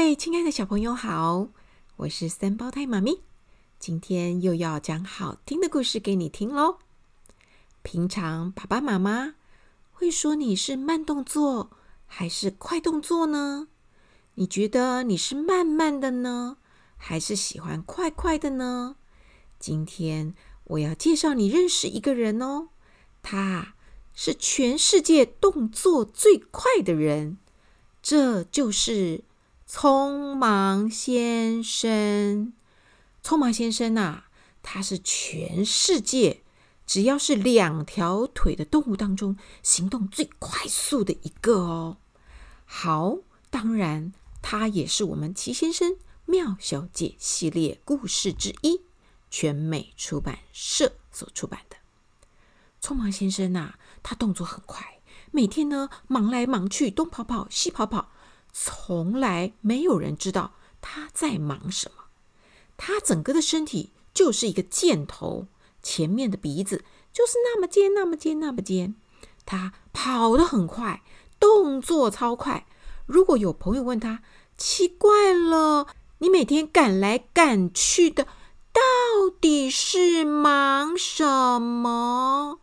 位亲爱的小朋友好，我是三胞胎妈咪，今天又要讲好听的故事给你听喽。平常爸爸妈妈会说你是慢动作还是快动作呢？你觉得你是慢慢的呢，还是喜欢快快的呢？今天我要介绍你认识一个人哦，他是全世界动作最快的人，这就是匆忙先生。匆忙先生啊，他是全世界只要是两条腿的动物当中行动最快速的一个哦。好，当然他也是我们齐先生妙小姐系列故事之一，全美出版社所出版的。匆忙先生啊，他动作很快，每天呢忙来忙去，东跑跑西跑跑，从来没有人知道他在忙什么。他整个的身体就是一个箭头，前面的鼻子就是那么尖，那么尖，那么尖。他跑得很快，动作超快。如果有朋友问他，奇怪了，你每天赶来赶去的，到底是忙什么？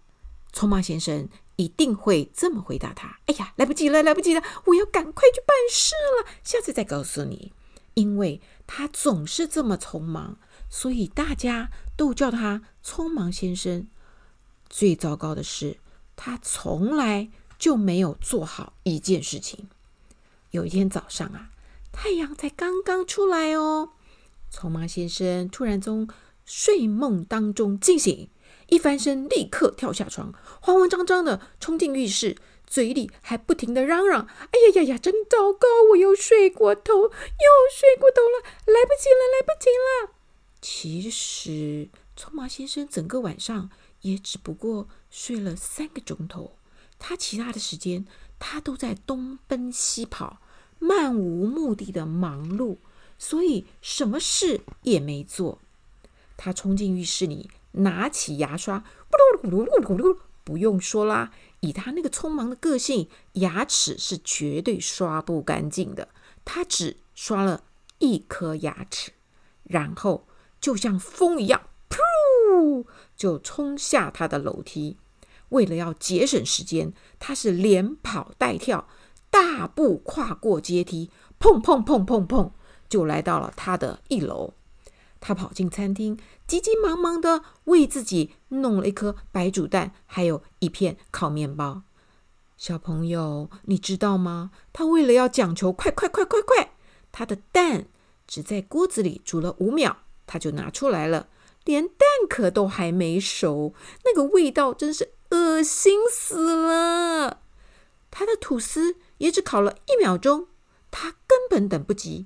匆忙先生一定会这么回答他：“哎呀，来不及了，来不及了，我要赶快去办事了，下次再告诉你。”因为他总是这么匆忙，所以大家都叫他匆忙先生。最糟糕的是，他从来就没有做好一件事情。有一天早上啊，太阳才刚刚出来哦，匆忙先生突然从睡梦当中惊醒。一翻身，立刻跳下床，慌慌张张的冲进浴室，嘴里还不停的嚷嚷：“哎呀呀呀，真糟糕！我又睡过头，又睡过头了，来不及了，来不及了！”其实，匆忙先生整个晚上也只不过睡了三个钟头，他其他的时间他都在东奔西跑，漫无目的的忙碌，所以什么事也没做。他冲进浴室里。拿起牙刷，咕噜噜噜噜噜，不用说啦，以他那个匆忙的个性，牙齿是绝对刷不干净的。他只刷了一颗牙齿，然后就像风一样，噗，就冲下他的楼梯。为了要节省时间，他是连跑带跳，大步跨过阶梯，砰砰砰砰砰，就来到了他的一楼。他跑进餐厅，急急忙忙的为自己弄了一颗白煮蛋，还有一片烤面包。小朋友，你知道吗？他为了要讲求快快快快快，他的蛋只在锅子里煮了五秒，他就拿出来了，连蛋壳都还没熟，那个味道真是恶心死了。他的吐司也只烤了一秒钟，他根本等不及，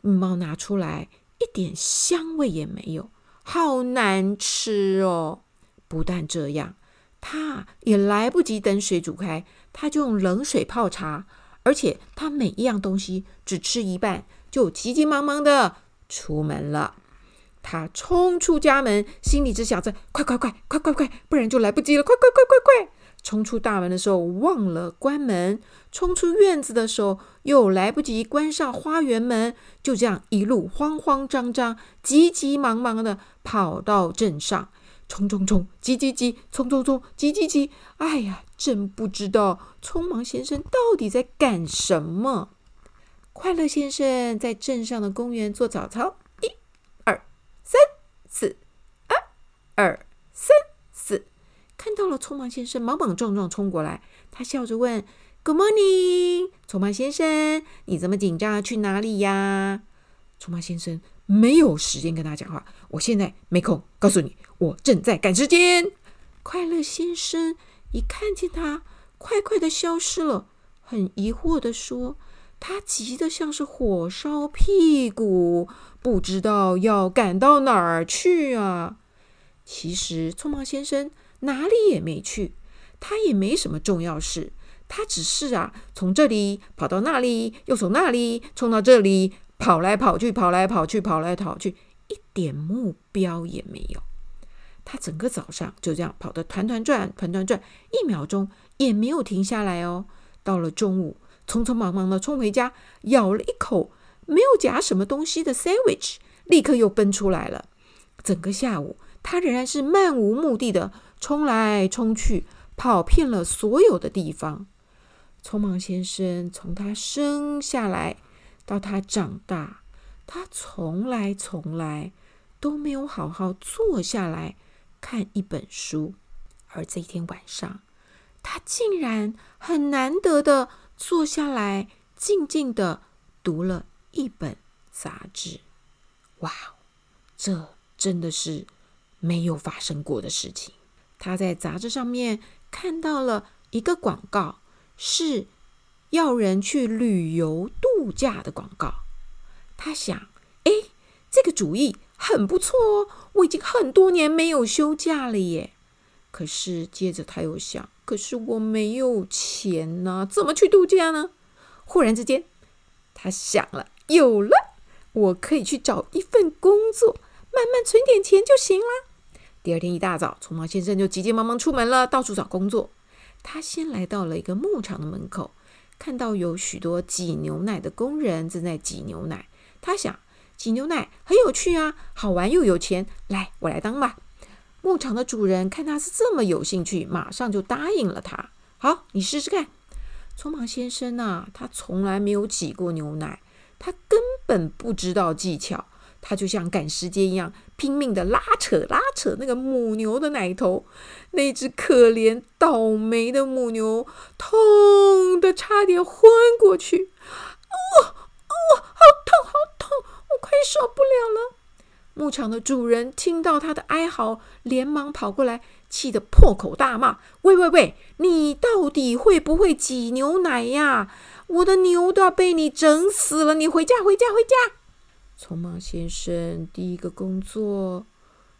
面包拿出来。一点香味也没有，好难吃哦！不但这样，他也来不及等水煮开，他就用冷水泡茶，而且他每一样东西只吃一半，就急急忙忙的出门了。他冲出家门，心里只想着：快快快，快快快，不然就来不及了！快快快快快！冲出大门的时候忘了关门，冲出院子的时候又来不及关上花园门，就这样一路慌慌张张、急急忙忙的跑到镇上，冲冲冲，急急急，冲冲冲，急急急！哎呀，真不知道匆忙先生到底在干什么。快乐先生在镇上的公园做早操，一、二、三、四，二、二、三。看到了匆忙先生莽莽撞撞冲过来，他笑着问：“Good morning，匆忙先生，你这么紧张，去哪里呀？”匆忙先生没有时间跟他讲话，我现在没空，告诉你，我正在赶时间。快乐先生一看见他，快快的消失了，很疑惑的说：“他急得像是火烧屁股，不知道要赶到哪儿去啊。”其实，匆忙先生。哪里也没去，他也没什么重要事，他只是啊，从这里跑到那里，又从那里冲到这里，跑来跑去，跑来跑去，跑来跑去，一点目标也没有。他整个早上就这样跑得团团转，团团转，一秒钟也没有停下来哦。到了中午，匆匆忙忙的冲回家，咬了一口没有夹什么东西的 sandwich，立刻又奔出来了。整个下午，他仍然是漫无目的的冲来冲去，跑遍了所有的地方。匆忙先生从他生下来到他长大，他从来从来都没有好好坐下来看一本书。而这一天晚上，他竟然很难得的坐下来，静静的读了一本杂志。哇，这真的是没有发生过的事情。他在杂志上面看到了一个广告，是要人去旅游度假的广告。他想，哎，这个主意很不错哦，我已经很多年没有休假了耶。可是接着他又想，可是我没有钱呐，怎么去度假呢？忽然之间，他想了，有了，我可以去找一份工作，慢慢存点钱就行了。第二天一大早，匆忙先生就急急忙忙出门了，到处找工作。他先来到了一个牧场的门口，看到有许多挤牛奶的工人正在挤牛奶。他想，挤牛奶很有趣啊，好玩又有钱，来，我来当吧。牧场的主人看他是这么有兴趣，马上就答应了他。好，你试试看。匆忙先生呐、他从来没有挤过牛奶，他根本不知道技巧。他就像赶时间一样，拼命的拉扯拉扯那个母牛的奶头。那只可怜倒霉的母牛痛得差点昏过去。哦哦，好痛好痛，我快受不了了。牧场的主人听到他的哀嚎，连忙跑过来，气得破口大骂：“喂喂喂，你到底会不会挤牛奶呀？我的牛都要被你整死了！你回家，回家，回家！”匆忙先生第一个工作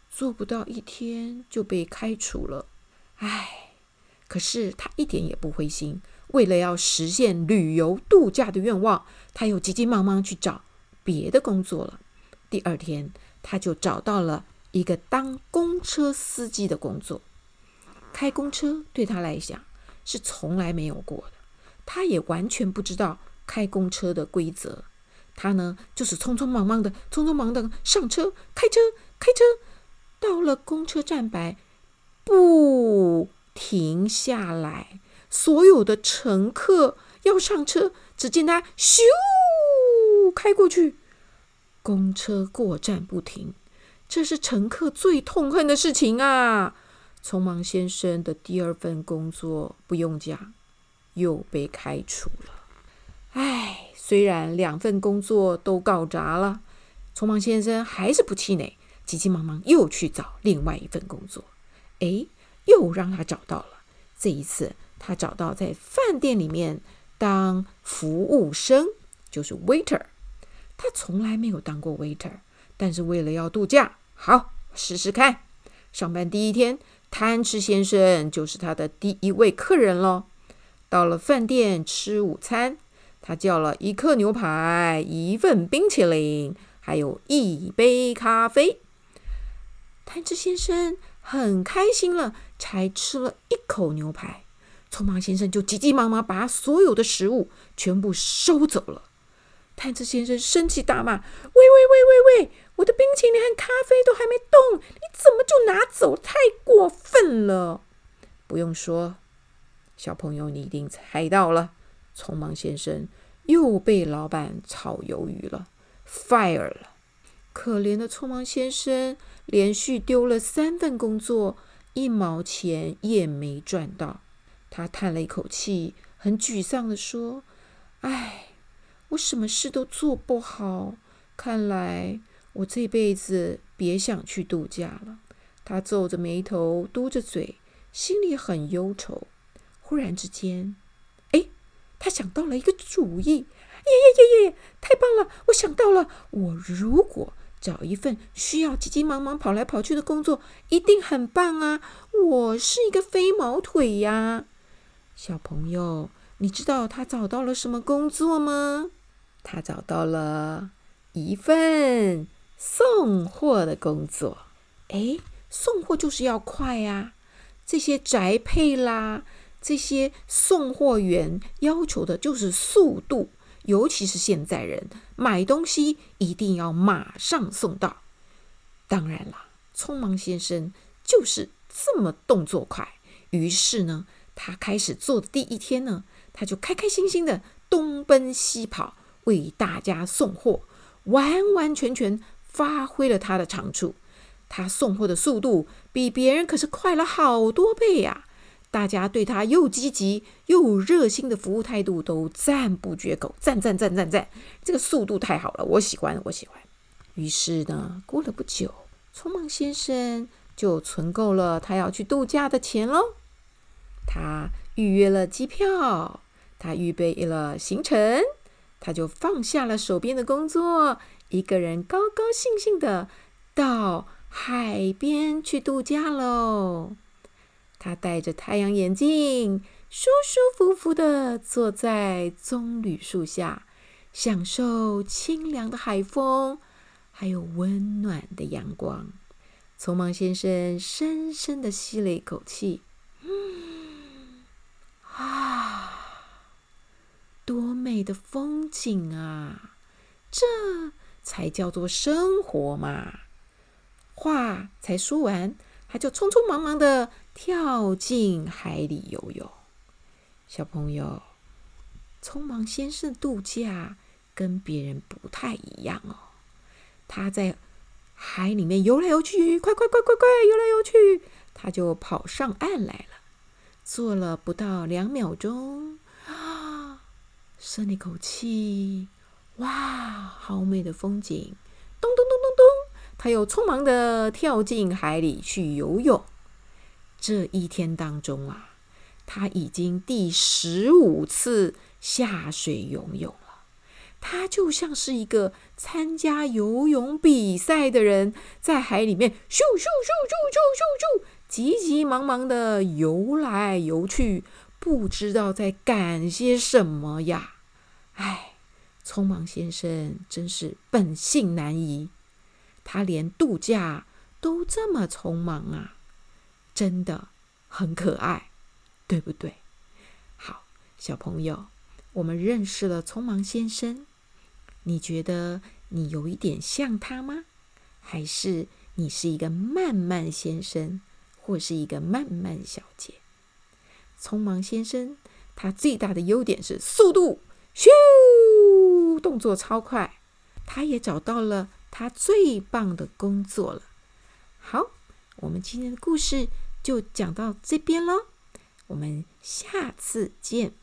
做不到一天就被开除了，唉，可是他一点也不灰心。为了要实现旅游度假的愿望，他又急急忙忙去找别的工作了。第二天。他就找到了一个当公车司机的工作。开公车对他来讲是从来没有过的，他也完全不知道开公车的规则。他呢，就是匆匆忙忙的，匆匆忙的上车，开车，开车，到了公车站牌，不停下来。所有的乘客要上车，只见他咻开过去。公车过站不停，这是乘客最痛恨的事情啊！匆忙先生的第二份工作不用讲，又被开除了。唉，虽然两份工作都搞砸了，匆忙先生还是不气馁，急急忙忙又去找另外一份工作。哎，又让他找到了。这一次，他找到在饭店里面当服务生，就是 waiter。他从来没有当过 waiter，但是为了要度假，好，试试看。上班第一天，贪吃先生就是他的第一位客人喽。到了饭店吃午餐，他叫了一客牛排、一份冰淇淋，还有一杯咖啡。贪吃先生很开心了，才吃了一口牛排，匆忙先生就急急忙忙把所有的食物全部收走了。贪吃先生生气大骂：“喂喂喂喂喂！我的冰淇淋和咖啡都还没动，你怎么就拿走？太过分了！”不用说，小朋友你一定猜到了，匆忙先生又被老板炒鱿鱼了，fire 了。可怜的匆忙先生连续丢了三份工作，一毛钱也没赚到。他叹了一口气，很沮丧地说：“唉。”我什么事都做不好，看来我这辈子别想去度假了。他皱着眉头，嘟着嘴，心里很忧愁。忽然之间，他想到了一个主意！耶耶耶耶，太棒了！我想到了，我如果找一份需要急急忙忙跑来跑去的工作，一定很棒啊！我是一个飞毛腿呀。小朋友，你知道他找到了什么工作吗？他找到了一份送货的工作。哎，送货就是要快呀！这些宅配啦，这些送货员要求的就是速度，尤其是现在人买东西一定要马上送到。当然啦，匆忙先生就是这么动作快。于是呢，他开始做的第一天呢，他就开开心心的东奔西跑，为大家送货，完完全全发挥了他的长处。他送货的速度比别人可是快了好多倍呀！大家对他又积极又热心的服务态度都赞不绝口，赞赞赞赞赞！这个速度太好了，我喜欢，我喜欢。于是呢，过了不久，匆忙先生就存够了他要去度假的钱喽。他预约了机票，他预备了行程，他就放下了手边的工作，一个人高高兴兴的到海边去度假喽！他戴着太阳眼镜，舒舒服服的坐在棕榈树下，享受清凉的海风，还有温暖的阳光。匆忙先生深深的吸了一口气，嗯，啊，多美的风景啊！这才叫做生活嘛！话才说完，他就匆匆忙忙的跳进海里游泳。小朋友，匆忙先生度假跟别人不太一样哦。他在海里面游来游去，快快快快快游来游去，他就跑上岸来了。坐了不到两秒钟，啊，深了一口气，哇，好美的风景！他又匆忙地跳进海里去游泳。这一天当中啊，他已经第十五次下水游泳了。他就像是一个参加游泳比赛的人，在海里面咻咻咻咻咻咻咻，急急忙忙地游来游去，不知道在赶些什么呀！哎，匆忙先生真是本性难移。他连度假都这么匆忙啊，真的很可爱，对不对？好，小朋友，我们认识了匆忙先生，你觉得你有一点像他吗？还是你是一个慢慢先生，或是一个慢慢小姐？匆忙先生他最大的优点是速度，咻，动作超快，他也找到了。他最棒的工作了。好，我们今天的故事就讲到这边喽。我们下次见。